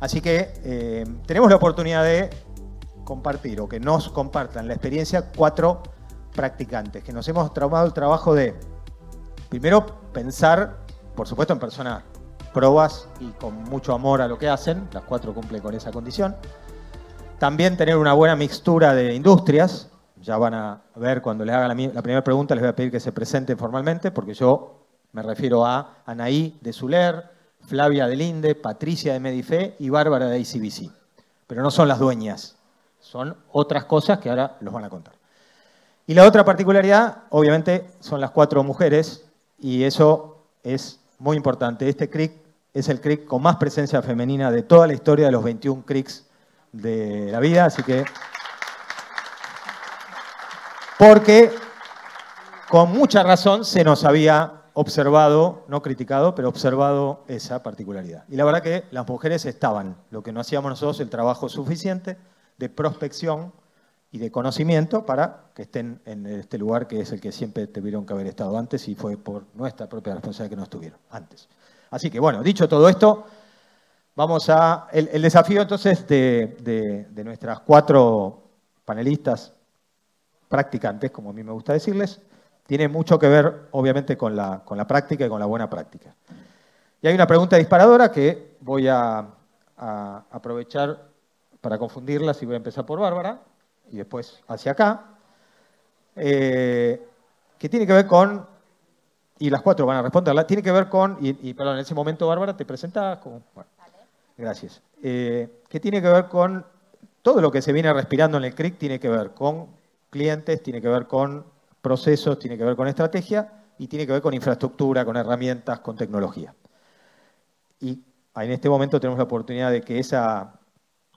Así que eh, tenemos la oportunidad de compartir o que nos compartan la experiencia cuatro practicantes, que nos hemos traumado el trabajo de, primero, pensar, por supuesto, en personas probas y con mucho amor a lo que hacen, las cuatro cumplen con esa condición. También tener una buena mixtura de industrias, ya van a ver cuando les haga la, la primera pregunta, les voy a pedir que se presenten formalmente, porque yo me refiero a Anaí de Zuler, Flavia de Linde, Patricia de Medife y Bárbara de ICBC. Pero no son las dueñas, son otras cosas que ahora los van a contar. Y la otra particularidad, obviamente, son las cuatro mujeres, y eso es muy importante. Este CRIC es el CRIC con más presencia femenina de toda la historia de los 21 CRICs de la vida, así que... Porque con mucha razón se nos había observado, no criticado, pero observado esa particularidad. Y la verdad que las mujeres estaban, lo que no hacíamos nosotros, el trabajo suficiente de prospección y de conocimiento para que estén en este lugar que es el que siempre tuvieron que haber estado antes y fue por nuestra propia responsabilidad que no estuvieron antes. Así que bueno, dicho todo esto, vamos a... El, desafío entonces de, de nuestras cuatro panelistas practicantes, como a mí me gusta decirles, tiene mucho que ver, obviamente, con la, con la práctica y con la buena práctica. Y hay una pregunta disparadora que voy a, a aprovechar para confundirlas y voy a empezar por Bárbara y después hacia acá, eh, que tiene que ver con, y las cuatro van a responderla, tiene que ver con, y, perdón, en ese momento Bárbara te presentas como, bueno, gracias, eh, que tiene que ver con todo lo que se viene respirando en el CRIC, tiene que ver con clientes, tiene que ver con procesos, tiene que ver con estrategia y tiene que ver con infraestructura, con herramientas, con tecnología. Y en este momento tenemos la oportunidad de que esa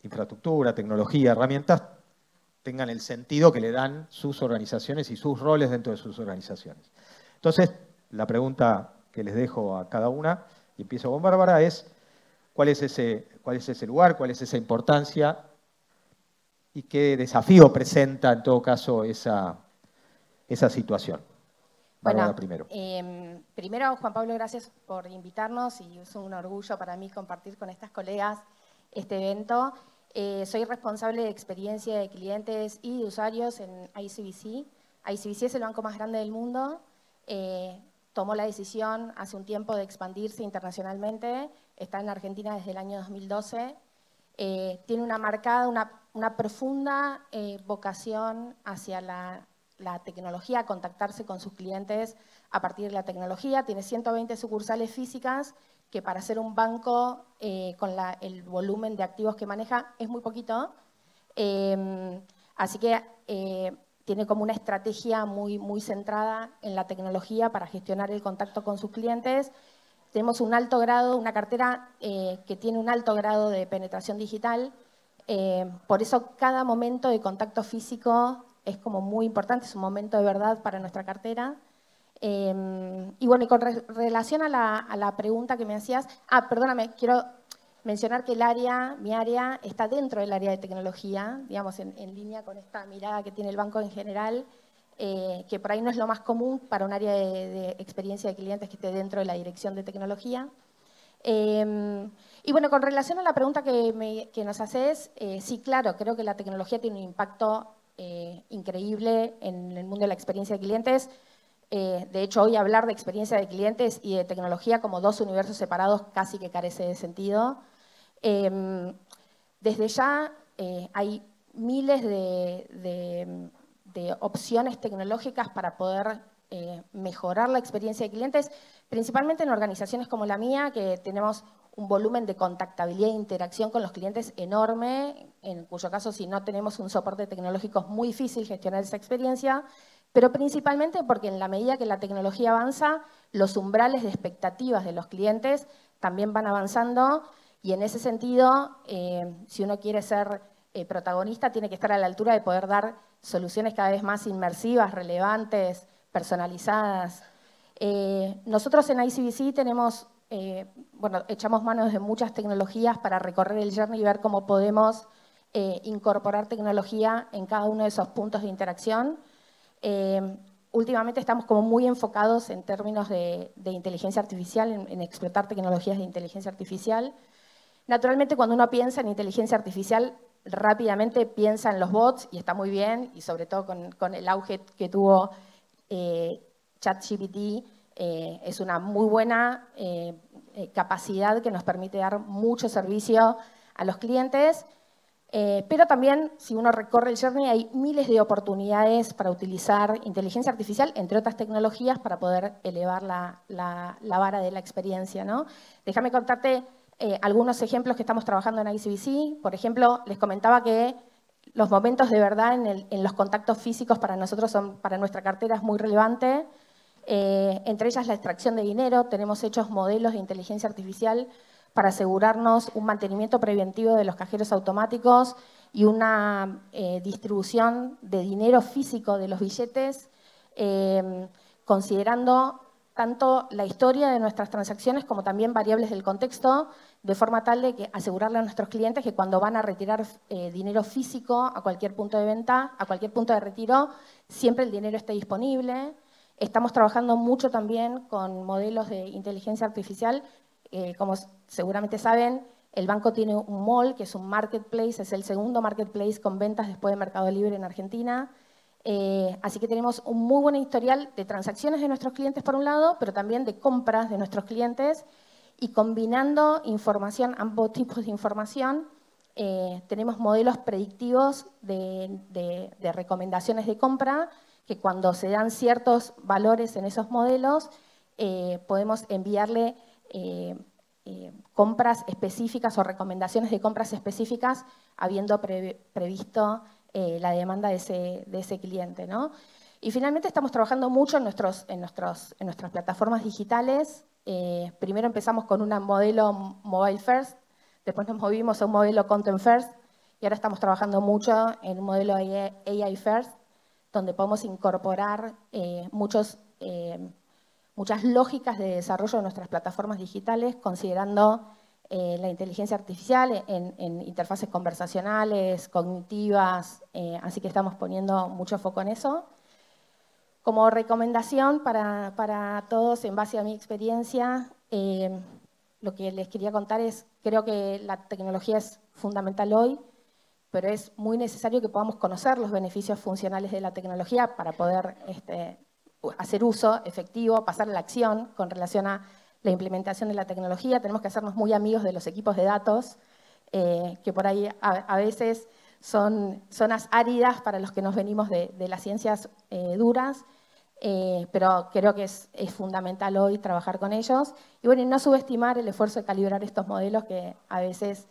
infraestructura, tecnología, herramientas tengan el sentido que le dan sus organizaciones y sus roles dentro de sus organizaciones. Entonces, la pregunta que les dejo a cada una, y empiezo con Bárbara, es cuál es ese, cuál es ese lugar, cuál es esa importancia y qué desafío presenta en todo caso esa, esa situación. Bueno, primero. Em, primero, Juan Pablo, gracias por invitarnos y es un orgullo para mí compartir con estas colegas este evento. Eh, soy responsable de experiencia de clientes y de usuarios en ICBC. ICBC es el banco más grande del mundo. Eh, tomó la decisión hace un tiempo de expandirse internacionalmente. Está en Argentina desde el año 2012. Eh, tiene una marcada, una, profunda vocación hacia la, la tecnología, contactarse con sus clientes a partir de la tecnología. Tiene 120 sucursales físicas que para ser un banco eh, con el volumen de activos que maneja es muy poquito. Em, así que eh, tiene como una estrategia muy, centrada en la tecnología para gestionar el contacto con sus clientes. Tenemos un alto grado, una cartera eh, que tiene un alto grado de penetración digital. por eso cada momento de contacto físico es como muy importante, es un momento de verdad para nuestra cartera. Em, y bueno, y con relación a la, pregunta que me hacías, ah, perdóname, quiero mencionar que el área, mi área, está dentro del área de tecnología, digamos, en, línea con esta mirada que tiene el banco en general, eh, que por ahí no es lo más común para un área de, experiencia de clientes que esté dentro de la dirección de tecnología. Em, y bueno, con relación a la pregunta que, nos haces, eh, sí, claro, creo que la tecnología tiene un impacto eh, increíble en el mundo de la experiencia de clientes. Eh, de hecho, hoy hablar de experiencia de clientes y de tecnología como dos universos separados casi que carece de sentido. Em, desde ya eh, hay miles de, opciones tecnológicas para poder mejorar la experiencia de clientes, principalmente en organizaciones como la mía, que tenemos un volumen de contactabilidad e interacción con los clientes enorme, en cuyo caso si no tenemos un soporte tecnológico es muy difícil gestionar esa experiencia, pero principalmente porque en la medida que la tecnología avanza, los umbrales de expectativas de los clientes también van avanzando y en ese sentido, eh, si uno quiere ser eh, protagonista, tiene que estar a la altura de poder dar soluciones cada vez más inmersivas, relevantes, personalizadas. Eh, nosotros en ICBC tenemos, bueno, echamos manos de muchas tecnologías para recorrer el journey y ver cómo podemos incorporar tecnología en cada uno de esos puntos de interacción. Em, últimamente estamos como muy enfocados en términos de, inteligencia artificial, en, explotar tecnologías de inteligencia artificial. Naturalmente, cuando uno piensa en inteligencia artificial, rápidamente piensa en los bots y está muy bien, y sobre todo con, el auge que tuvo eh, ChatGPT, eh, es una muy buena eh, capacidad que nos permite dar mucho servicio a los clientes. pero también, si uno recorre el journey, hay miles de oportunidades para utilizar inteligencia artificial, entre otras tecnologías, para poder elevar la, la vara de la experiencia. ¿no? Déjame contarte eh, algunos ejemplos que estamos trabajando en ICBC. Por ejemplo, les comentaba que los momentos de verdad en, los contactos físicos para nosotros, son, para nuestra cartera, es muy relevante. Eh, entre ellas la extracción de dinero. Tenemos hechos modelos de inteligencia artificial para asegurarnos un mantenimiento preventivo de los cajeros automáticos y una eh, distribución de dinero físico de los billetes, considerando tanto la historia de nuestras transacciones como también variables del contexto, de forma tal de que asegurarle a nuestros clientes que cuando van a retirar eh, dinero físico a cualquier punto de venta, a cualquier punto de retiro, siempre el dinero esté disponible. Estamos trabajando mucho también con modelos de inteligencia artificial. Eh, como seguramente saben, el banco tiene un mall, que es un marketplace, es el segundo marketplace con ventas después de Mercado Libre en Argentina. Eh, así que tenemos un muy buen historial de transacciones de nuestros clientes por un lado, pero también de compras de nuestros clientes y combinando información, ambos tipos de información, eh, tenemos modelos predictivos de, recomendaciones de compra que cuando se dan ciertos valores en esos modelos, eh, podemos enviarle compras específicas o recomendaciones de compras específicas habiendo previsto eh, la demanda de ese, de ese cliente. ¿no? Y finalmente estamos trabajando mucho en, nuestros, en, nuestros, en nuestras plataformas digitales. Eh, primero empezamos con un modelo mobile first, después nos movimos a un modelo content first y ahora estamos trabajando mucho en un modelo AI first, donde podemos incorporar eh, muchos, muchas lógicas de desarrollo de nuestras plataformas digitales, considerando eh, la inteligencia artificial en, interfaces conversacionales, cognitivas, eh, así que estamos poniendo mucho foco en eso. Como recomendación para, todos, en base a mi experiencia, eh, lo que les quería contar es, creo que la tecnología es fundamental hoy, pero es muy necesario que podamos conocer los beneficios funcionales de la tecnología para poder este, hacer uso efectivo, pasar a la acción con relación a la implementación de la tecnología, tenemos que hacernos muy amigos de los equipos de datos, eh, que por ahí a, veces son zonas áridas para los que nos venimos de, las ciencias eh, duras, eh, pero creo que es, fundamental hoy trabajar con ellos. Y bueno, y no subestimar el esfuerzo de calibrar estos modelos, que a veces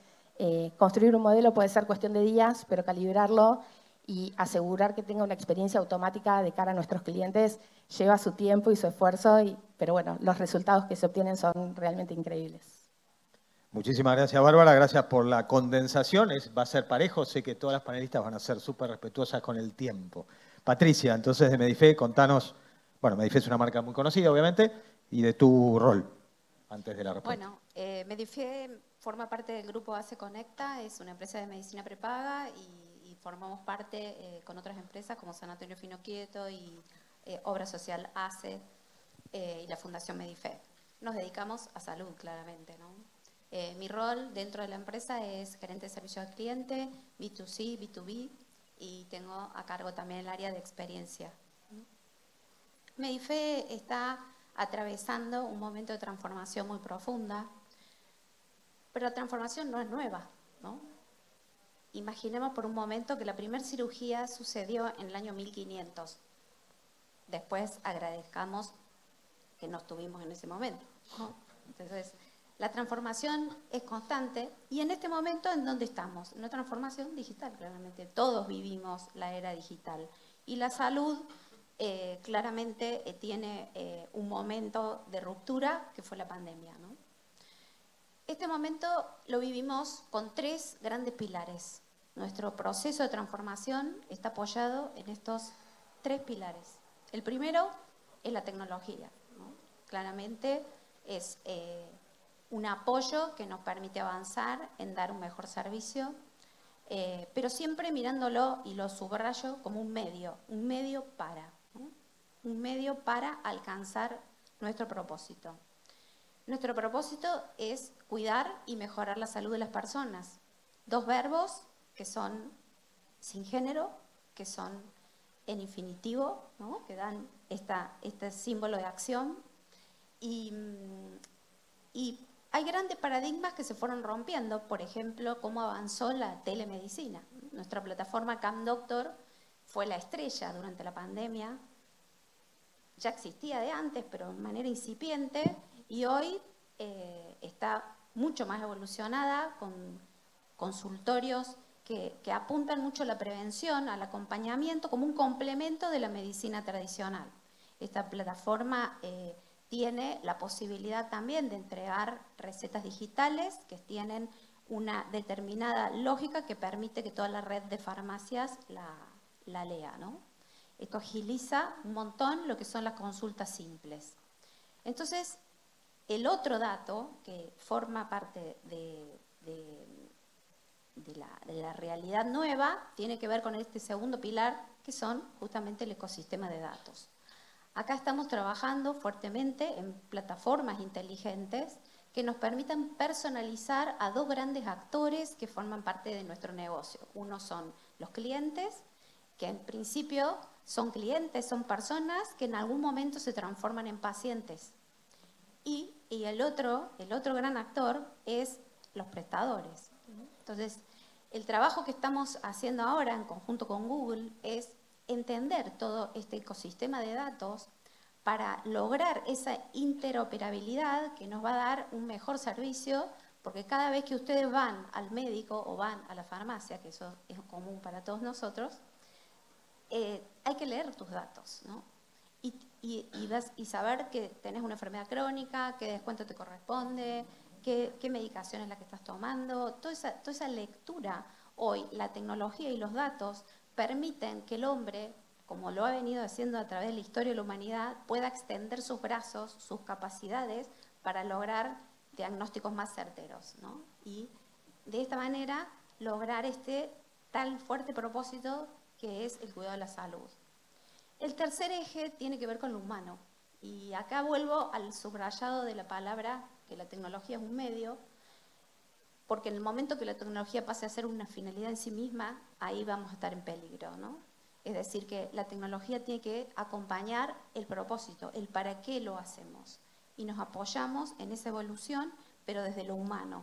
construir un modelo puede ser cuestión de días, pero calibrarlo y asegurar que tenga una experiencia automática de cara a nuestros clientes lleva su tiempo y su esfuerzo, pero bueno, los resultados que se obtienen son realmente increíbles. Muchísimas gracias, Bárbara. Gracias por la condensación. va a ser parejo. Sé que todas las panelistas van a ser súper respetuosas con el tiempo. Patricia, entonces de Medife, contanos. Bueno, Medife es una marca muy conocida, obviamente, y de tu rol antes de la respuesta. Bueno, eh, Medife forma parte del grupo ACE Conecta, es una empresa de medicina prepaga y formamos parte eh, con otras empresas como San Antonio Fino Quieto y eh, Obra Social ACE eh, y la Fundación Medife. Nos dedicamos a salud, claramente. mi rol dentro de la empresa es gerente de servicio al cliente, B2C, B2B, y tengo a cargo también el área de experiencia. Medife está atravesando un momento de transformación muy profunda, pero la transformación no es nueva, ¿no? Imaginemos por un momento que la primera cirugía sucedió en el año 1500. Después agradezcamos que no estuvimos en ese momento. Entonces, la transformación es constante y en este momento, ¿en dónde estamos? Una transformación digital, claramente. Todos vivimos la era digital. Y la salud eh, claramente eh, tiene eh, un momento de ruptura que fue la pandemia. Este momento lo vivimos con tres grandes pilares. Nuestro proceso de transformación está apoyado en estos tres pilares. El primero es la tecnología. Claramente es eh, un apoyo que nos permite avanzar en dar un mejor servicio, eh, pero siempre mirándolo y lo subrayo como un medio, un medio para, un medio para alcanzar nuestro propósito. Nuestro propósito es cuidar y mejorar la salud de las personas. Dos verbos que son sin género, que son en infinitivo, que dan este símbolo de acción. Y, hay grandes paradigmas que se fueron rompiendo, por ejemplo, cómo avanzó la telemedicina. Nuestra plataforma CamDoctor fue la estrella durante la pandemia. Ya existía de antes, pero de manera incipiente, y hoy eh, está mucho más evolucionada con consultorios que, apuntan mucho a la prevención, al acompañamiento, como un complemento de la medicina tradicional. Esta plataforma eh, tiene la posibilidad también de entregar recetas digitales que tienen una determinada lógica que permite que toda la red de farmacias la, lea. ¿no? Esto agiliza un montón lo que son las consultas simples. Entonces, el otro dato que forma parte de, la, la, realidad nueva tiene que ver con este segundo pilar, que son justamente el ecosistema de datos. Acá estamos trabajando fuertemente en plataformas inteligentes que nos permitan personalizar a dos grandes actores que forman parte de nuestro negocio. Uno son los clientes, que en principio son clientes, son personas que en algún momento se transforman en pacientes. Y, el, otro, el otro gran actor es los prestadores. Entonces, el trabajo que estamos haciendo ahora en conjunto con Google es entender todo este ecosistema de datos para lograr esa interoperabilidad que nos va a dar un mejor servicio, porque cada vez que ustedes van al médico o van a la farmacia, que eso es común para todos nosotros, eh, hay que leer tus datos, ¿no? Y, y, saber que tenés una enfermedad crónica, qué descuento te corresponde, qué, medicación es la que estás tomando, toda esa, toda esa lectura. Hoy la tecnología y los datos permiten que el hombre, como lo ha venido haciendo a través de la historia de la humanidad, pueda extender sus brazos, sus capacidades para lograr diagnósticos más certeros. Y de esta manera lograr este tal fuerte propósito que es el cuidado de la salud. El tercer eje tiene que ver con lo humano. Y acá vuelvo al subrayado de la palabra que la tecnología es un medio, porque en el momento que la tecnología pase a ser una finalidad en sí misma, ahí vamos a estar en peligro, ¿no? Es decir, que la tecnología tiene que acompañar el propósito, el para qué lo hacemos. Y nos apoyamos en esa evolución, pero desde lo humano.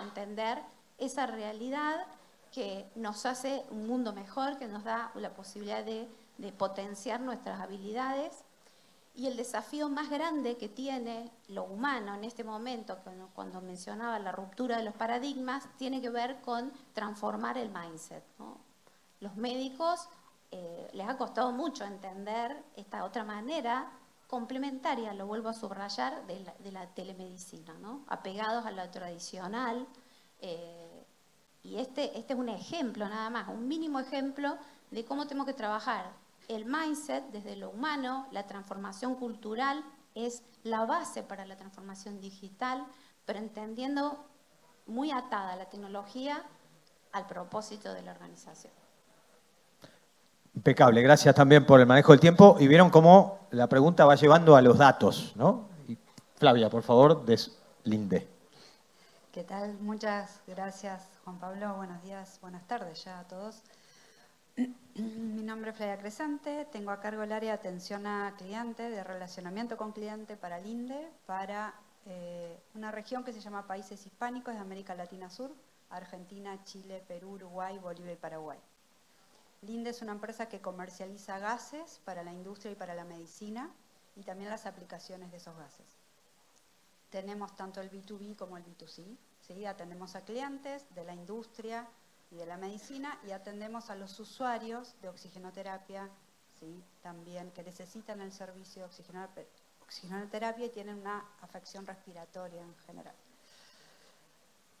Entender esa realidad que nos hace un mundo mejor, que nos da la posibilidad de potenciar nuestras habilidades y el desafío más grande que tiene lo humano en este momento, cuando mencionaba la ruptura de los paradigmas, tiene que ver con transformar el mindset. Los médicos eh, les ha costado mucho entender esta otra manera complementaria, lo vuelvo a subrayar, de la, telemedicina, apegados a lo tradicional. Eh, y este, este es un ejemplo nada más, un mínimo ejemplo de cómo tenemos que trabajar el mindset desde lo humano, la transformación cultural es la base para la transformación digital, pero entendiendo muy atada la tecnología al propósito de la organización. Impecable, gracias también por el manejo del tiempo y vieron cómo la pregunta va llevando a los datos, ¿no? Flavia, por favor, deslinde. ¿Qué tal? Muchas gracias, Juan Pablo. Buenos días, buenas tardes ya a todos. Mi nombre es Flavia Crescente, tengo a cargo el área de atención a cliente, de relacionamiento con cliente para el INDE, para eh, una región que se llama Países Hispánicos de América Latina Sur, Argentina, Chile, Perú, Uruguay, Bolivia y Paraguay. Linde es una empresa que comercializa gases para la industria y para la medicina y también las aplicaciones de esos gases. Tenemos tanto el B2B como el B2C. ¿sí? Atendemos a clientes de la industria, y de la medicina y atendemos a los usuarios de oxigenoterapia, ¿sí? también que necesitan el servicio de oxigenoterapia y tienen una afección respiratoria en general.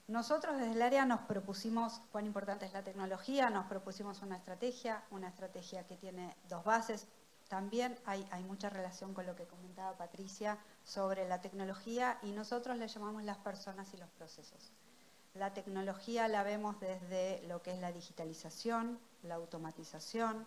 Nosotros desde el área nos propusimos cuán importante es la tecnología, nos propusimos una estrategia, una estrategia que tiene dos bases. También hay, hay mucha relación con lo que comentaba Patricia sobre la tecnología y nosotros le llamamos las personas y los procesos. La tecnología la vemos desde lo que es la digitalización, la automatización,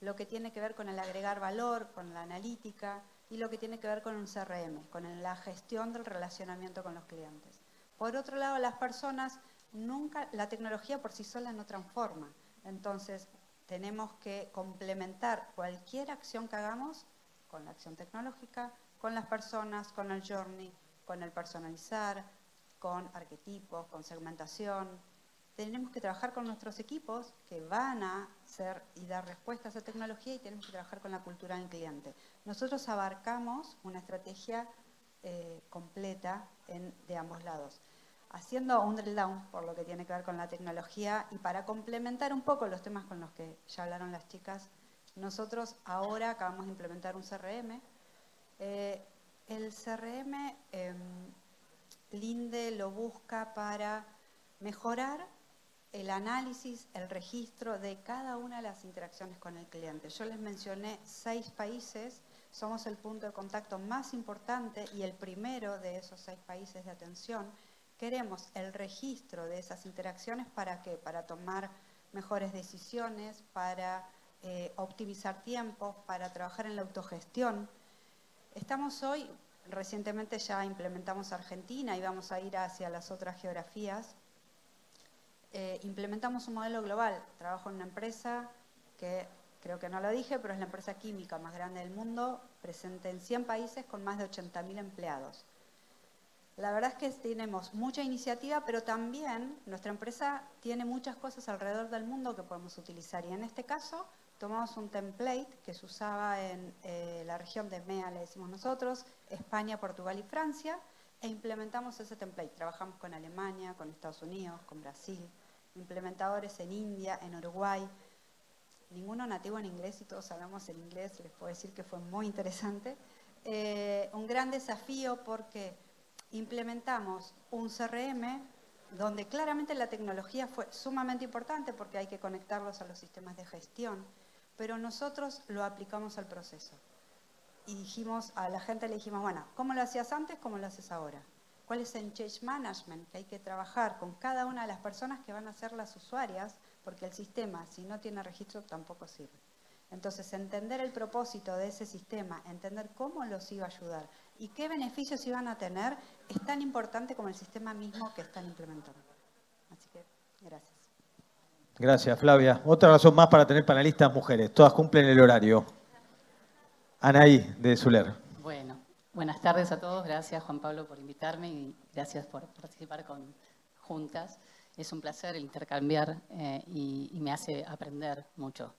lo que tiene que ver con el agregar valor, con la analítica, y lo que tiene que ver con un CRM, con la gestión del relacionamiento con los clientes. Por otro lado, las personas nunca, la tecnología por sí sola no transforma. Entonces, tenemos que complementar cualquier acción que hagamos con la acción tecnológica, con las personas, con el journey, con el personalizar, con arquetipos, con segmentación. Tenemos que trabajar con nuestros equipos que van a ser y dar respuesta a esa tecnología y tenemos que trabajar con la cultura del cliente. Nosotros abarcamos una estrategia eh, completa de ambos lados haciendo un drill down por lo que tiene que ver con la tecnología y para complementar un poco los temas con los que ya hablaron las chicas, nosotros ahora acabamos de implementar un CRM. Eh, el CRM em, Linde lo busca para mejorar el análisis, el registro de cada una de las interacciones con el cliente. Yo les mencioné seis países, somos el punto de contacto más importante y el primero de esos seis países de atención queremos el registro de esas interacciones para qué? Para tomar mejores decisiones, para eh, optimizar tiempos, para trabajar en la autogestión. Estamos hoy, recientemente ya implementamos Argentina y vamos a ir hacia las otras geografías. Eh, implementamos un modelo global. Trabajo en una empresa que creo que no lo dije, pero es la empresa química más grande del mundo, presente en 100 países con más de 80.000 empleados. La verdad es que tenemos mucha iniciativa, pero también nuestra empresa tiene muchas cosas alrededor del mundo que podemos utilizar. Y en este caso tomamos un template que se usaba en eh, la región de MEA, le decimos nosotros, España, Portugal y Francia, e implementamos ese template. Trabajamos con Alemania, con Estados Unidos, con Brasil, implementadores en India, en Uruguay. Ninguno nativo en inglés y todos hablamos en inglés, les puedo decir que fue muy interesante. Eh, un gran desafío porque implementamos un CRM donde claramente la tecnología fue sumamente importante porque hay que conectarlos a los sistemas de gestión, pero nosotros lo aplicamos al proceso. Y dijimos, a la gente le dijimos, bueno, ¿cómo lo hacías antes? ¿Cómo lo haces ahora? ¿Cuál es el change management? Que hay que trabajar con cada una de las personas que van a ser las usuarias, porque el sistema, si no tiene registro, tampoco sirve. Entonces, entender el propósito de ese sistema, entender cómo los iba a ayudar y qué beneficios iban a tener, es tan importante como el sistema mismo que están implementando. Así que, gracias. Gracias, Flavia. Otra razón más para tener panelistas mujeres. Todas cumplen el horario. Anaí, de Zuler. Bueno, buenas tardes a todos. Gracias, Juan Pablo, por invitarme y gracias por participar con juntas. Es un placer intercambiar eh, y me hace aprender mucho.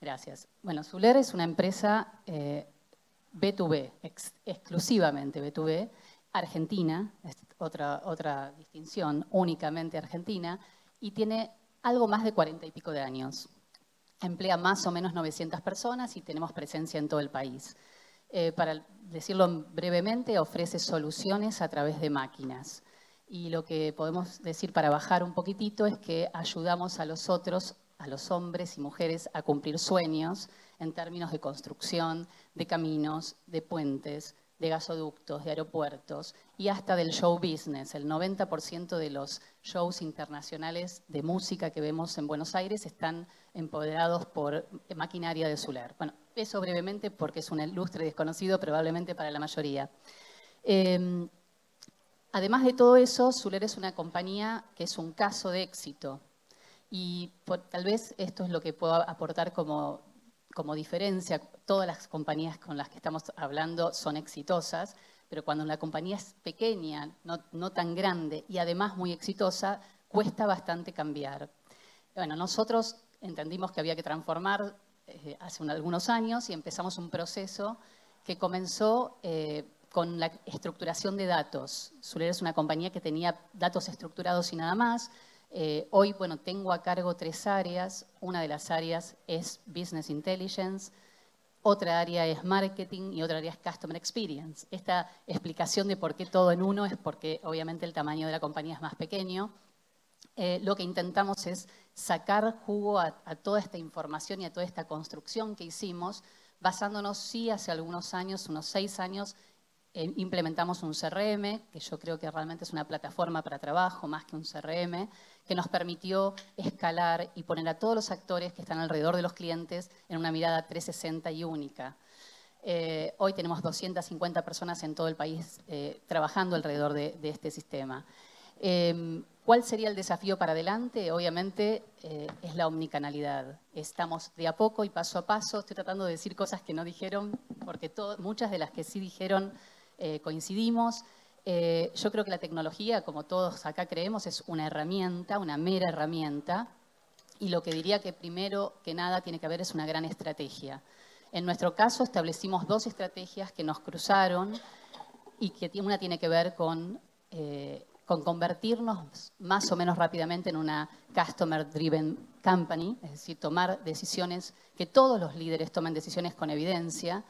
Gracias. Bueno, Zuler es una empresa B2B, eh, exclusivamente B2B, argentina, otra, otra distinción, únicamente argentina, y tiene algo más de cuarenta y pico de años. Emplea más o menos 900 personas y tenemos presencia en todo el país. Eh, para decirlo brevemente, ofrece soluciones a través de máquinas. Y lo que podemos decir para bajar un poquitito es que ayudamos a los otros a los hombres y mujeres a cumplir sueños en términos de construcción, de caminos, de puentes, de gasoductos, de aeropuertos y hasta del show business. El 90% de los shows internacionales de música que vemos en Buenos Aires están empoderados por maquinaria de Zuler. Bueno, eso brevemente porque es un ilustre desconocido probablemente para la mayoría. Em, además de todo eso, Zuler es una compañía que es un caso de éxito y tal vez esto es lo que puedo aportar como, como diferencia. Todas las compañías con las que estamos hablando son exitosas, pero cuando una compañía es pequeña, no, no tan grande y además muy exitosa, cuesta bastante cambiar. Bueno, nosotros entendimos que había que transformar eh, hace algunos años y empezamos un proceso que comenzó eh, con la estructuración de datos. Zuler es una compañía que tenía datos estructurados y nada más, eh, hoy, bueno, tengo a cargo tres áreas. Una de las áreas es Business Intelligence, otra área es Marketing y otra área es Customer Experience. Esta explicación de por qué todo en uno es porque obviamente el tamaño de la compañía es más pequeño. Eh, lo que intentamos es sacar jugo a, a toda esta información y a toda esta construcción que hicimos, basándonos, sí, hace algunos años, unos seis años, implementamos un CRM, que yo creo que realmente es una plataforma para trabajo más que un CRM, que nos permitió escalar y poner a todos los actores que están alrededor de los clientes en una mirada 360 y única. Eh, hoy tenemos 250 personas en todo el país eh, trabajando alrededor de, este sistema. Em, ¿Cuál sería el desafío para adelante? Obviamente eh, es la omnicanalidad. Estamos de a poco y paso a paso. Estoy tratando de decir cosas que no dijeron, porque muchas de las que sí dijeron coincidimos. yo creo que la tecnología, como todos acá creemos, es una herramienta, una mera herramienta. Y lo que diría que primero que nada tiene que haber es una gran estrategia. En nuestro caso establecimos dos estrategias que nos cruzaron y que una tiene que ver con, eh, con convertirnos más o menos rápidamente en una Customer Driven Company, es decir, tomar decisiones, que todos los líderes tomen decisiones con evidencia.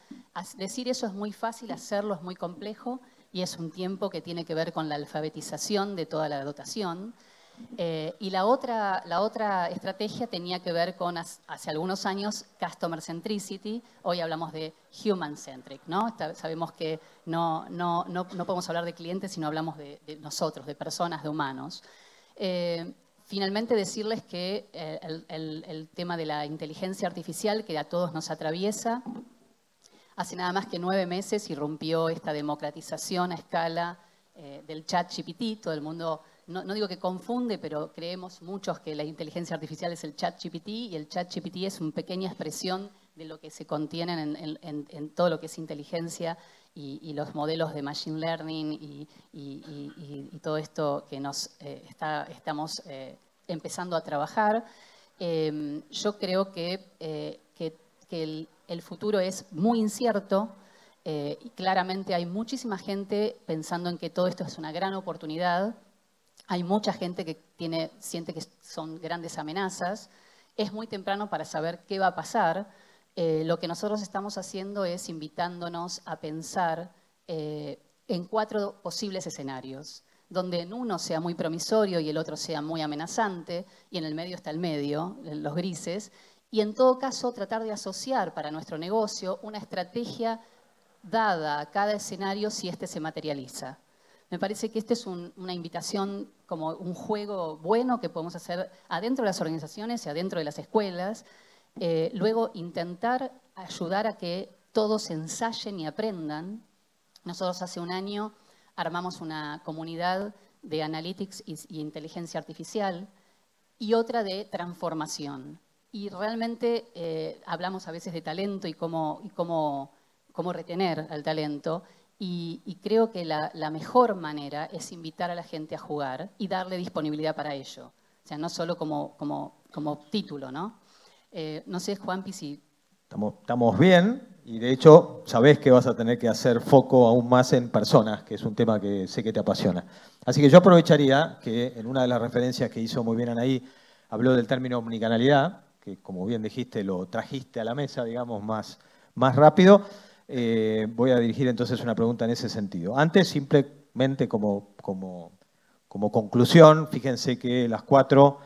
Decir eso es muy fácil, hacerlo es muy complejo y es un tiempo que tiene que ver con la alfabetización de toda la dotación. Eh, y la otra, la otra estrategia tenía que ver con, hace algunos años, Customer Centricity. Hoy hablamos de Human Centric. ¿no? sabemos que no, no, no, no, podemos hablar de clientes, sino hablamos de, nosotros, de personas, de humanos. Eh, finalmente, decirles que eh, el, tema de la inteligencia artificial, que a todos nos atraviesa, hace nada más que nueve meses irrumpió esta democratización a escala del chat GPT. Todo el mundo no, digo que confunde, pero creemos muchos que la inteligencia artificial es el chat GPT y el chat GPT es una pequeña expresión de lo que se contienen en, todo lo que es inteligencia y, los modelos de machine learning y, todo esto que nos eh, estamos eh, empezando a trabajar. Em, yo creo que, eh, el, futuro es muy incierto. y claramente hay muchísima gente pensando en que todo esto es una gran oportunidad hay mucha gente que tiene, siente que son grandes amenazas. Es muy temprano para saber qué va a pasar. Eh, lo que nosotros estamos haciendo es invitándonos a pensar eh, en cuatro posibles escenarios, donde en uno sea muy promisorio y el otro sea muy amenazante, y en el medio está el medio, los grises, y en todo caso tratar de asociar para nuestro negocio una estrategia dada a cada escenario si éste se materializa. Me parece que esta es una invitación como un juego bueno que podemos hacer adentro de las organizaciones y adentro de las escuelas. Eh, luego, intentar ayudar a que todos ensayen y aprendan. Nosotros hace un año armamos una comunidad de analytics y, inteligencia artificial y otra de transformación. Y realmente eh, hablamos a veces de talento y cómo, cómo retener al talento. Y, creo que la, mejor manera es invitar a la gente a jugar y darle disponibilidad para ello. O sea, no solo como, como, como título, ¿no? Eh, no sé, Juanpi, si... Estamos, estamos bien y de hecho sabés que vas a tener que hacer foco aún más en personas, que es un tema que sé que te apasiona. Así que yo aprovecharía que en una de las referencias que hizo muy bien Anaí, habló del término omnicanalidad, que como bien dijiste lo trajiste a la mesa, digamos, más, más rápido. Eh, voy a dirigir entonces una pregunta en ese sentido. Antes, simplemente como, como, como conclusión, fíjense que las cuatro,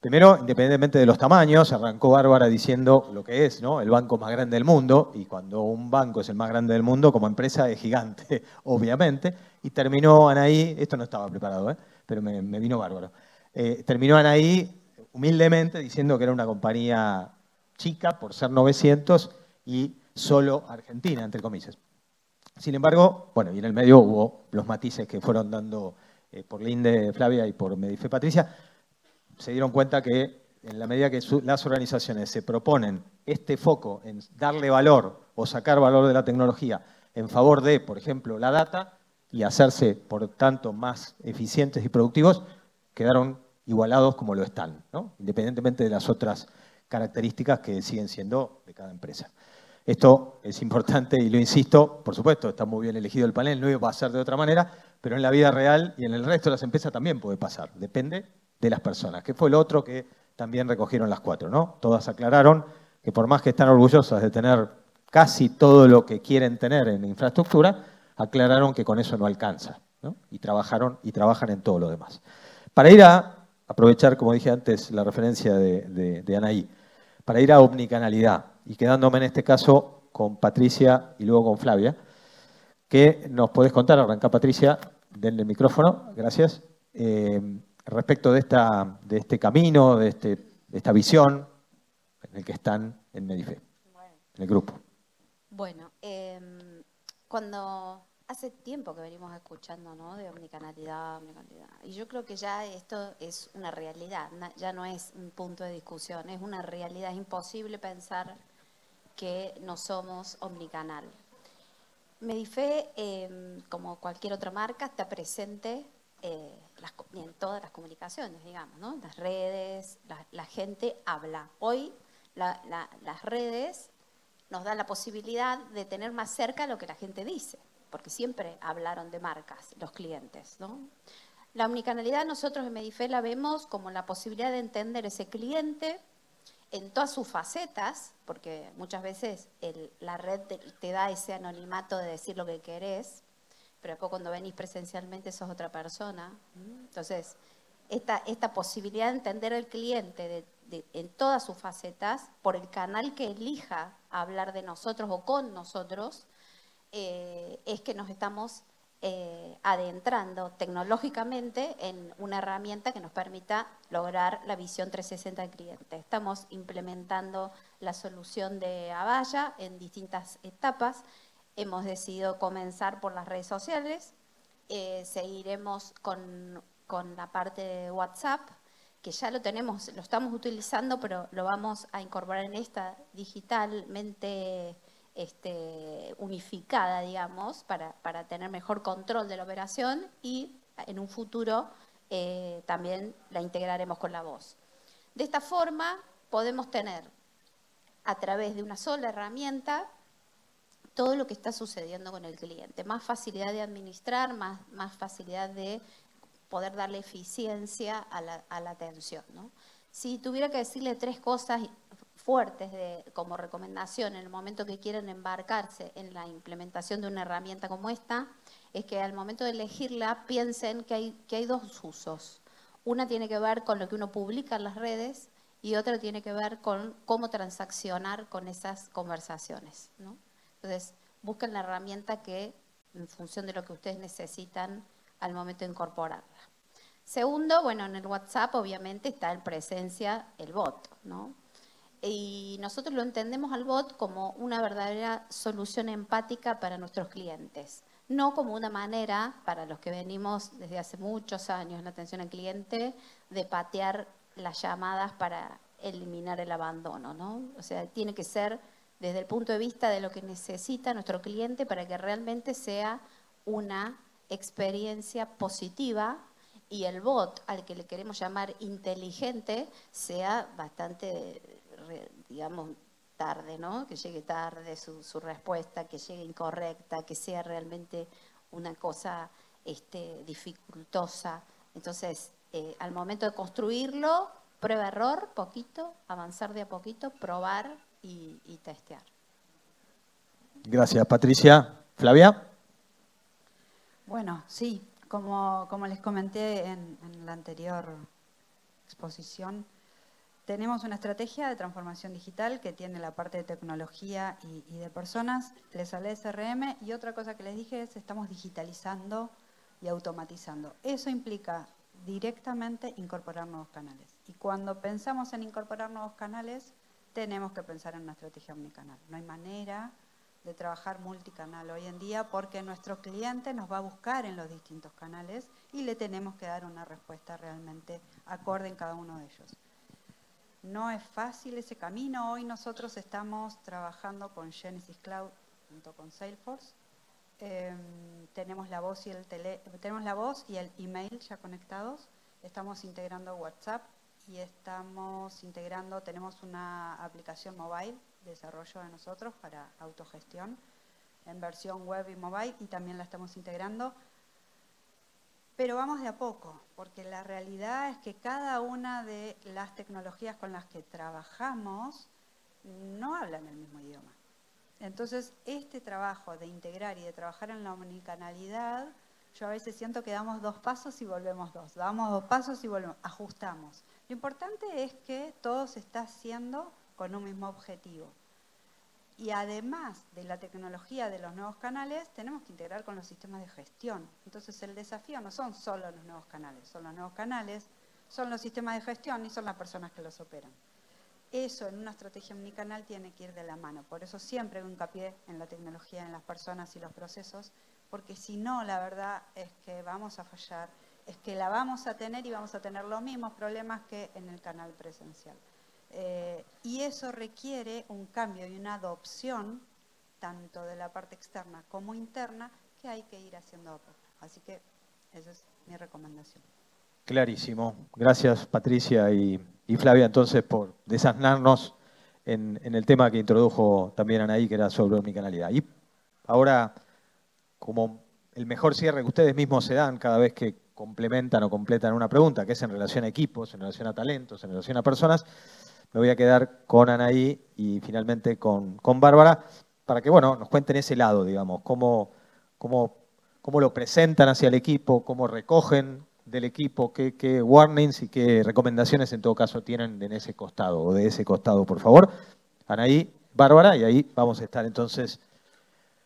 primero, independientemente de los tamaños, arrancó Bárbara diciendo lo que es, ¿no? El banco más grande del mundo, y cuando un banco es el más grande del mundo, como empresa es gigante, obviamente, y terminó Anaí, esto no estaba preparado, ¿eh? pero me, vino bárbaro, eh, terminó Anaí humildemente diciendo que era una compañía chica por ser 900 y solo Argentina, entre comillas. Sin embargo, bueno, y en el medio hubo los matices que fueron dando eh, por Linde Flavia y por Medife Patricia, se dieron cuenta que en la medida que las organizaciones se proponen este foco en darle valor o sacar valor de la tecnología en favor de, por ejemplo, la data y hacerse, por tanto, más eficientes y productivos, quedaron igualados como lo están, independientemente de las otras características que siguen siendo de cada empresa. Esto es importante y lo insisto, por supuesto, está muy bien elegido el panel, no iba a ser de otra manera, pero en la vida real y en el resto de las empresas también puede pasar, depende de las personas, que fue lo otro que también recogieron las cuatro, ¿no? Todas aclararon que por más que están orgullosas de tener casi todo lo que quieren tener en infraestructura, aclararon que con eso no alcanza. Y trabajaron y trabajan en todo lo demás. Para ir a aprovechar, como dije antes, la referencia de, de Anaí, para ir a omnicanalidad y quedándome en este caso con Patricia y luego con Flavia. ¿Qué nos podés contar? Arranca Patricia, denle el micrófono, gracias. Eh, respecto de, esta, de este camino, de, este, de esta visión en el que están en Medife, en el grupo. Bueno, em, cuando hace tiempo que venimos escuchando, ¿no? De omnicanalidad, omnicanalidad. Y yo creo que ya esto es una realidad, ya no es un punto de discusión, es una realidad. Es imposible pensar que no somos omnicanal. Medife, eh, como cualquier otra marca, está presente eh, en todas las comunicaciones, digamos. Las redes, la, gente habla. Hoy las redes nos dan la posibilidad de tener más cerca lo que la gente dice porque siempre hablaron de marcas los clientes. La omnicanalidad nosotros en Medife la vemos como la posibilidad de entender ese cliente en todas sus facetas, porque muchas veces la red te, da ese anonimato de decir lo que querés, pero después cuando venís presencialmente sos otra persona. Entonces, esta, esta posibilidad de entender al cliente en todas sus facetas, por el canal que elija hablar de nosotros o con nosotros, eh, es que nos estamos eh, adentrando tecnológicamente en una herramienta que nos permita lograr la visión 360 del cliente. Estamos implementando la solución de Avaya en distintas etapas. Hemos decidido comenzar por las redes sociales, eh, seguiremos con, con la parte de WhatsApp, que ya lo tenemos, lo estamos utilizando, pero lo vamos a incorporar en esta digitalmente este, unificada, digamos, para, tener mejor control de la operación y en un futuro eh, también la integraremos con la voz. De esta forma podemos tener a través de una sola herramienta todo lo que está sucediendo con el cliente, más facilidad de administrar, más, más facilidad de poder darle eficiencia a la, a la atención. ¿no? Si tuviera que decirle tres cosas fuertes de, como recomendación en el momento que quieren embarcarse en la implementación de una herramienta como esta, es que al momento de elegirla piensen que hay, que hay dos usos. Una tiene que ver con lo que uno publica en las redes y otra tiene que ver con cómo transaccionar con esas conversaciones. Entonces, busquen la herramienta que, en función de lo que ustedes necesitan al momento de incorporarla. Segundo, bueno, en el WhatsApp obviamente está en presencia el bot, ¿no? Y nosotros lo entendemos al bot como una verdadera solución empática para nuestros clientes, no como una manera, para los que venimos desde hace muchos años en atención al cliente, de patear las llamadas para eliminar el abandono, ¿no? O sea, tiene que ser desde el punto de vista de lo que necesita nuestro cliente para que realmente sea una experiencia positiva y el bot, al que le queremos llamar inteligente, sea bastante digamos, tarde, ¿no? Que llegue tarde su, respuesta, que llegue incorrecta, que sea realmente una cosa este, dificultosa. Entonces, eh, al momento de construirlo, prueba-error, poquito, avanzar de a poquito, probar y, testear. Gracias, Patricia. Flavia. Bueno, sí, como, como les comenté en, en la anterior exposición, tenemos una estrategia de transformación digital que tiene la parte de tecnología y, de personas, les hablé de CRM y otra cosa que les dije es estamos digitalizando y automatizando. Eso implica directamente incorporar nuevos canales. Y cuando pensamos en incorporar nuevos canales, tenemos que pensar en una estrategia omnicanal. No hay manera de trabajar multicanal hoy en día porque nuestro cliente nos va a buscar en los distintos canales y le tenemos que dar una respuesta realmente acorde en cada uno de ellos. No es fácil ese camino. Hoy nosotros estamos trabajando con Genesis Cloud junto con Salesforce. Em, tenemos, la voz y el tenemos la voz y el email ya conectados. Estamos integrando WhatsApp y estamos integrando, tenemos una aplicación mobile, desarrollo de nosotros para autogestión en versión web y mobile y también la estamos integrando pero vamos de a poco, porque la realidad es que cada una de las tecnologías con las que trabajamos no hablan el mismo idioma. Entonces, este trabajo de integrar y de trabajar en la omnicanalidad, yo a veces siento que damos dos pasos y volvemos dos, damos dos pasos y volvemos, ajustamos. Lo importante es que todo se está haciendo con un mismo objetivo. Y además de la tecnología de los nuevos canales, tenemos que integrar con los sistemas de gestión. Entonces el desafío no son solo los nuevos canales, son los nuevos canales, son los sistemas de gestión y son las personas que los operan. eso en una estrategia omnicanal tiene que ir de la mano. Por eso siempre hincapié en la tecnología, en las personas y los procesos, porque si no, la verdad es que vamos a fallar, es que la vamos a tener y vamos a tener los mismos problemas que en el canal presencial. Eh, y eso requiere un cambio y una adopción, tanto de la parte externa como interna, que hay que ir haciendo. Así que esa es mi recomendación. Clarísimo. Gracias Patricia y, Flavia entonces por desasnarnos en, el tema que introdujo también Anaí, que era sobre omnicanalidad. Y ahora, como el mejor cierre que ustedes mismos se dan cada vez que complementan o completan una pregunta, que es en relación a equipos, en relación a talentos, en relación a personas, me voy a quedar con Anaí y finalmente con, con Bárbara, para que bueno, nos cuenten ese lado, digamos, cómo, cómo, cómo lo presentan hacia el equipo, cómo recogen del equipo, qué, warnings y qué recomendaciones en todo caso tienen en ese costado o de ese costado, por favor. Anaí, Bárbara, y ahí vamos a estar entonces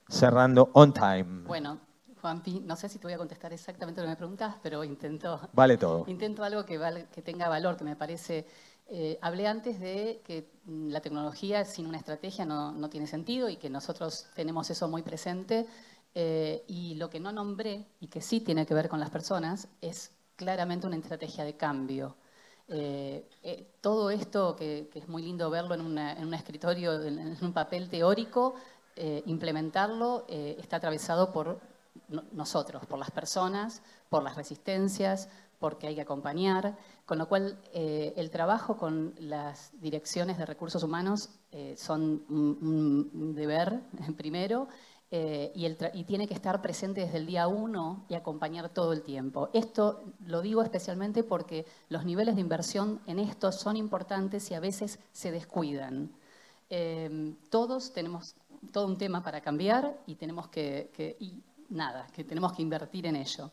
cerrando on time. Bueno, Juanpi, no sé si te voy a contestar exactamente lo que me preguntas, pero intento. Vale todo. Intento algo que, que tenga valor, que me parece. Eh, hablé antes de que mm, la tecnología sin una estrategia no, no tiene sentido y que nosotros tenemos eso muy presente. Eh, y lo que no nombré, y que sí tiene que ver con las personas, es claramente una estrategia de cambio. Eh, eh, todo esto, que, es muy lindo verlo en, un escritorio, en, un papel teórico, implementarlo está atravesado por nosotros, por las personas, por las resistencias, porque hay que acompañar, con lo cual el trabajo con las direcciones de recursos humanos son un deber primero eh, y, tiene que estar presente desde el día uno y acompañar todo el tiempo. Esto lo digo especialmente porque los niveles de inversión en esto son importantes y a veces se descuidan. Em, todos tenemos todo un tema para cambiar y tenemos que, nada, que tenemos que invertir en ello.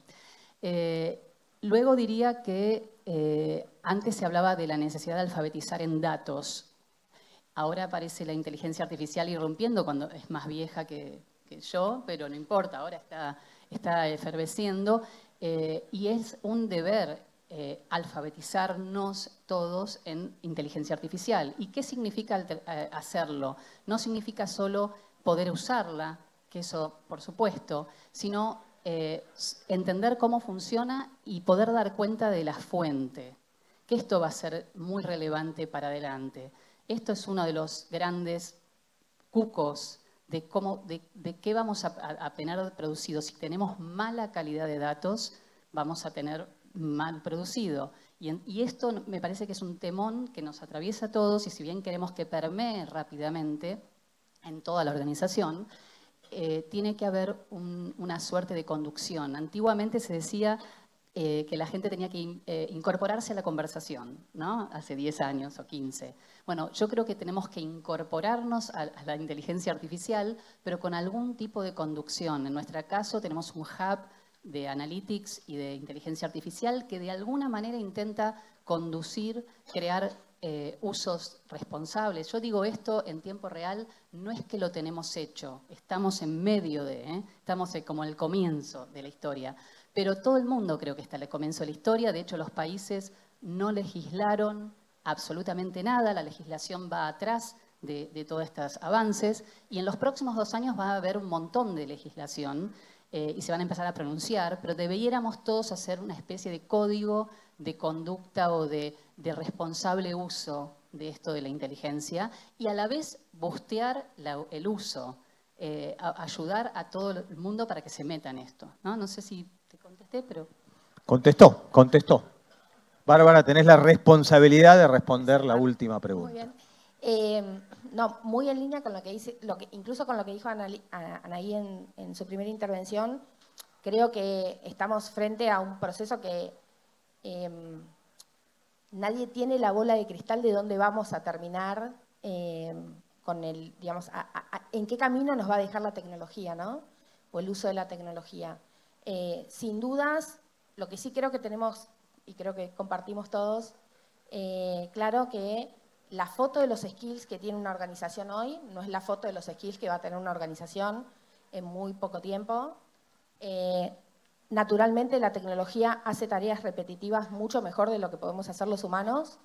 Eh, luego diría que eh, antes se hablaba de la necesidad de alfabetizar en datos. Ahora aparece la inteligencia artificial irrumpiendo cuando es más vieja que, yo, pero no importa, ahora está, está eh, y es un deber eh, alfabetizarnos todos en inteligencia artificial. ¿Y qué significa hacerlo? No significa solo poder usarla, que eso por supuesto, sino entender cómo funciona y poder dar cuenta de la fuente, que esto va a ser muy relevante para adelante. Esto es uno de los grandes cucos de, cómo, de, qué vamos a, tener producido. Si tenemos mala calidad de datos, vamos a tener mal producido. Y, esto me parece que es un temón que nos atraviesa a todos y si bien queremos que permee rápidamente en toda la organización, eh, tiene que haber una suerte de conducción. Antiguamente se decía eh, que la gente tenía que eh, incorporarse a la conversación, ¿no? Hace 10 años o 15. Bueno, yo creo que tenemos que incorporarnos a, la inteligencia artificial, pero con algún tipo de conducción. En nuestro caso tenemos un hub de analytics y de inteligencia artificial que de alguna manera intenta conducir, crear eh, usos responsables. Yo digo esto en tiempo real, no es que lo tenemos hecho, estamos en medio de, estamos como en el comienzo de la historia. Pero todo el mundo creo que está al comienzo de la historia, de hecho los países no legislaron absolutamente nada, la legislación va atrás de, todos estos avances. Y en los próximos dos años va a haber un montón de legislación eh, y se van a empezar a pronunciar, pero deberíamos todos hacer una especie de código de conducta o de, responsable uso de esto de la inteligencia y a la vez bustear el uso, eh, ayudar a todo el mundo para que se meta en esto. ¿no? no sé si contesté, pero... Contestó, contestó. Bárbara, tenés la responsabilidad de responder la última pregunta. Muy bien. Eh, no, muy en línea con lo que dice, lo que, incluso con lo que dijo Anaí, en, su primera intervención, creo que estamos frente a un proceso que em, nadie tiene la bola de cristal de dónde vamos a terminar em, con el, digamos, en qué camino nos va a dejar la tecnología, ¿no? O el uso de la tecnología. Eh, sin dudas, lo que sí creo que tenemos, y creo que compartimos todos, eh, claro que la foto de los skills que tiene una organización hoy no es la foto de los skills que va a tener una organización en muy poco tiempo. Eh, naturalmente la tecnología hace tareas repetitivas mucho mejor de lo que podemos hacer los humanos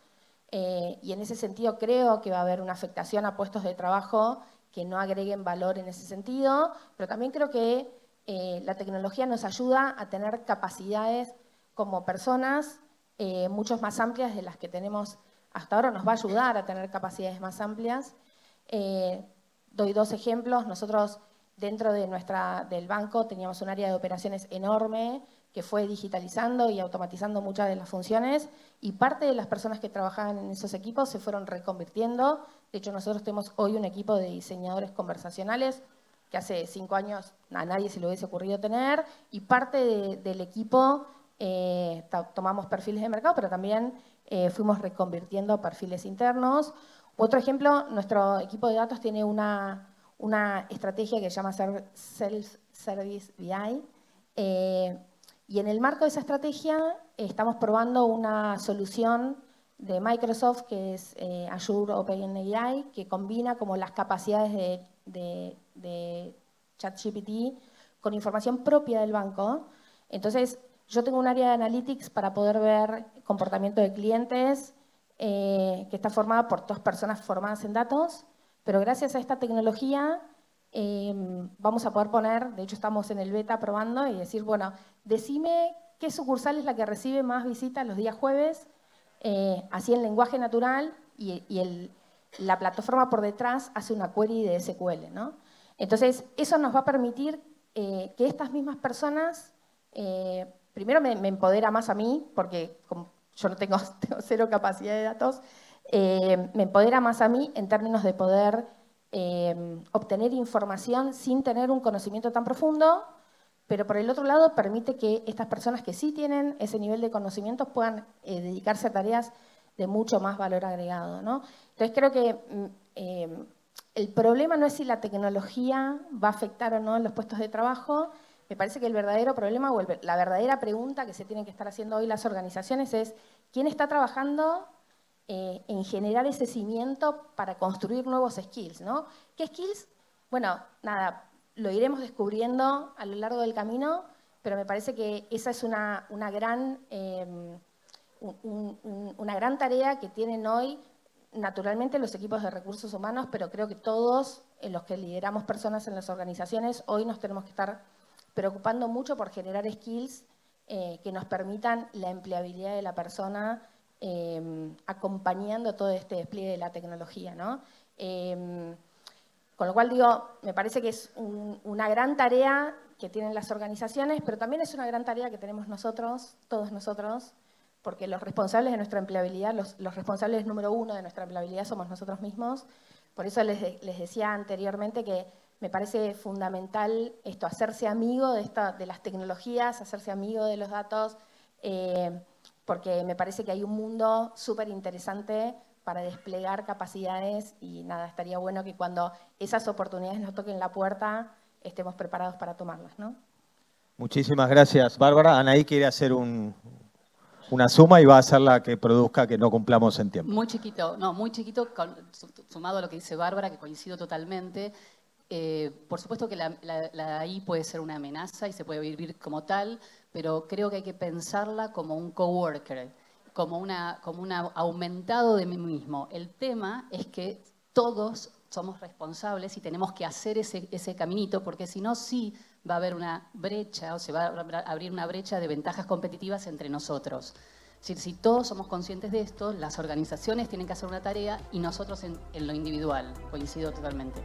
eh, y en ese sentido creo que va a haber una afectación a puestos de trabajo que no agreguen valor en ese sentido, pero también creo que eh, la tecnología nos ayuda a tener capacidades como personas eh, muchos más amplias de las que tenemos hasta ahora, nos va a ayudar a tener capacidades más amplias. doy dos ejemplos. Nosotros dentro de nuestra, del banco teníamos un área de operaciones enorme que fue digitalizando y automatizando muchas de las funciones y parte de las personas que trabajaban en esos equipos se fueron reconvirtiendo. De hecho, nosotros tenemos hoy un equipo de diseñadores conversacionales que hace cinco años a nadie se le hubiese ocurrido tener y parte del equipo eh, tomamos perfiles de mercado, pero también eh, fuimos reconvirtiendo perfiles internos. Otro ejemplo, nuestro equipo de datos tiene una, una estrategia que se llama Self Service BI. Eh, y en el marco de esa estrategia estamos probando una solución de Microsoft que es eh, Azure OpenAI, que combina como las capacidades de, de, ChatGPT con información propia del banco. Entonces, yo tengo un área de analytics para poder ver comportamiento de clientes eh, que está formada por dos personas formadas en datos, pero gracias a esta tecnología Em, vamos a poder poner, de hecho estamos en el beta probando y decir, bueno, decime qué sucursal es la que recibe más visitas los días jueves, eh, así en lenguaje natural y, la plataforma por detrás hace una query de SQL. ¿no? Entonces, eso nos va a permitir eh, que estas mismas personas, eh, primero me, empodera más a mí, porque yo no tengo, tengo, cero capacidad de datos, me empodera más a mí en términos de poder Em, obtener información sin tener un conocimiento tan profundo, pero por el otro lado permite que estas personas que sí tienen ese nivel de conocimientos puedan eh, dedicarse a tareas de mucho más valor agregado. Entonces creo que mm, el problema no es si la tecnología va a afectar o no en los puestos de trabajo, me parece que el verdadero problema o la verdadera pregunta que se tienen que estar haciendo hoy las organizaciones es quién está trabajando eh, en generar ese cimiento para construir nuevos skills, ¿no? ¿Qué skills? Bueno, nada, lo iremos descubriendo a lo largo del camino, pero me parece que esa es una, gran, em, una gran tarea que tienen hoy naturalmente los equipos de recursos humanos, pero creo que todos en los que lideramos personas en las organizaciones, hoy nos tenemos que estar preocupando mucho por generar skills eh, que nos permitan la empleabilidad de la persona Em, acompañando todo este despliegue de la tecnología. ¿no? Em, con lo cual digo, me parece que es una gran tarea que tienen las organizaciones, pero también es una gran tarea que tenemos nosotros, todos nosotros, porque los responsables de nuestra empleabilidad, los, responsables número uno de nuestra empleabilidad somos nosotros mismos. Por eso les, decía anteriormente que me parece fundamental esto, hacerse amigo de, esta, de las tecnologías, hacerse amigo de los datos, eh, porque me parece que hay un mundo súper interesante para desplegar capacidades y nada, estaría bueno que cuando esas oportunidades nos toquen la puerta estemos preparados para tomarlas, ¿no? Muchísimas gracias, Bárbara. Anaí quiere hacer una suma y va a ser la que produzca que no cumplamos en tiempo. Muy chiquito, no, muy chiquito, sumado a lo que dice Bárbara, que coincido totalmente. Eh, por supuesto que la, la, AI puede ser una amenaza y se puede vivir como tal, pero creo que hay que pensarla como un coworker, como una, como un aumentado de mí mismo. El tema es que todos somos responsables y tenemos que hacer ese, ese caminito, porque si no, sí va a haber una brecha o se va a abrir una brecha de ventajas competitivas entre nosotros. Si, si todos somos conscientes de esto, las organizaciones tienen que hacer una tarea y nosotros en, en lo individual. Coincido totalmente.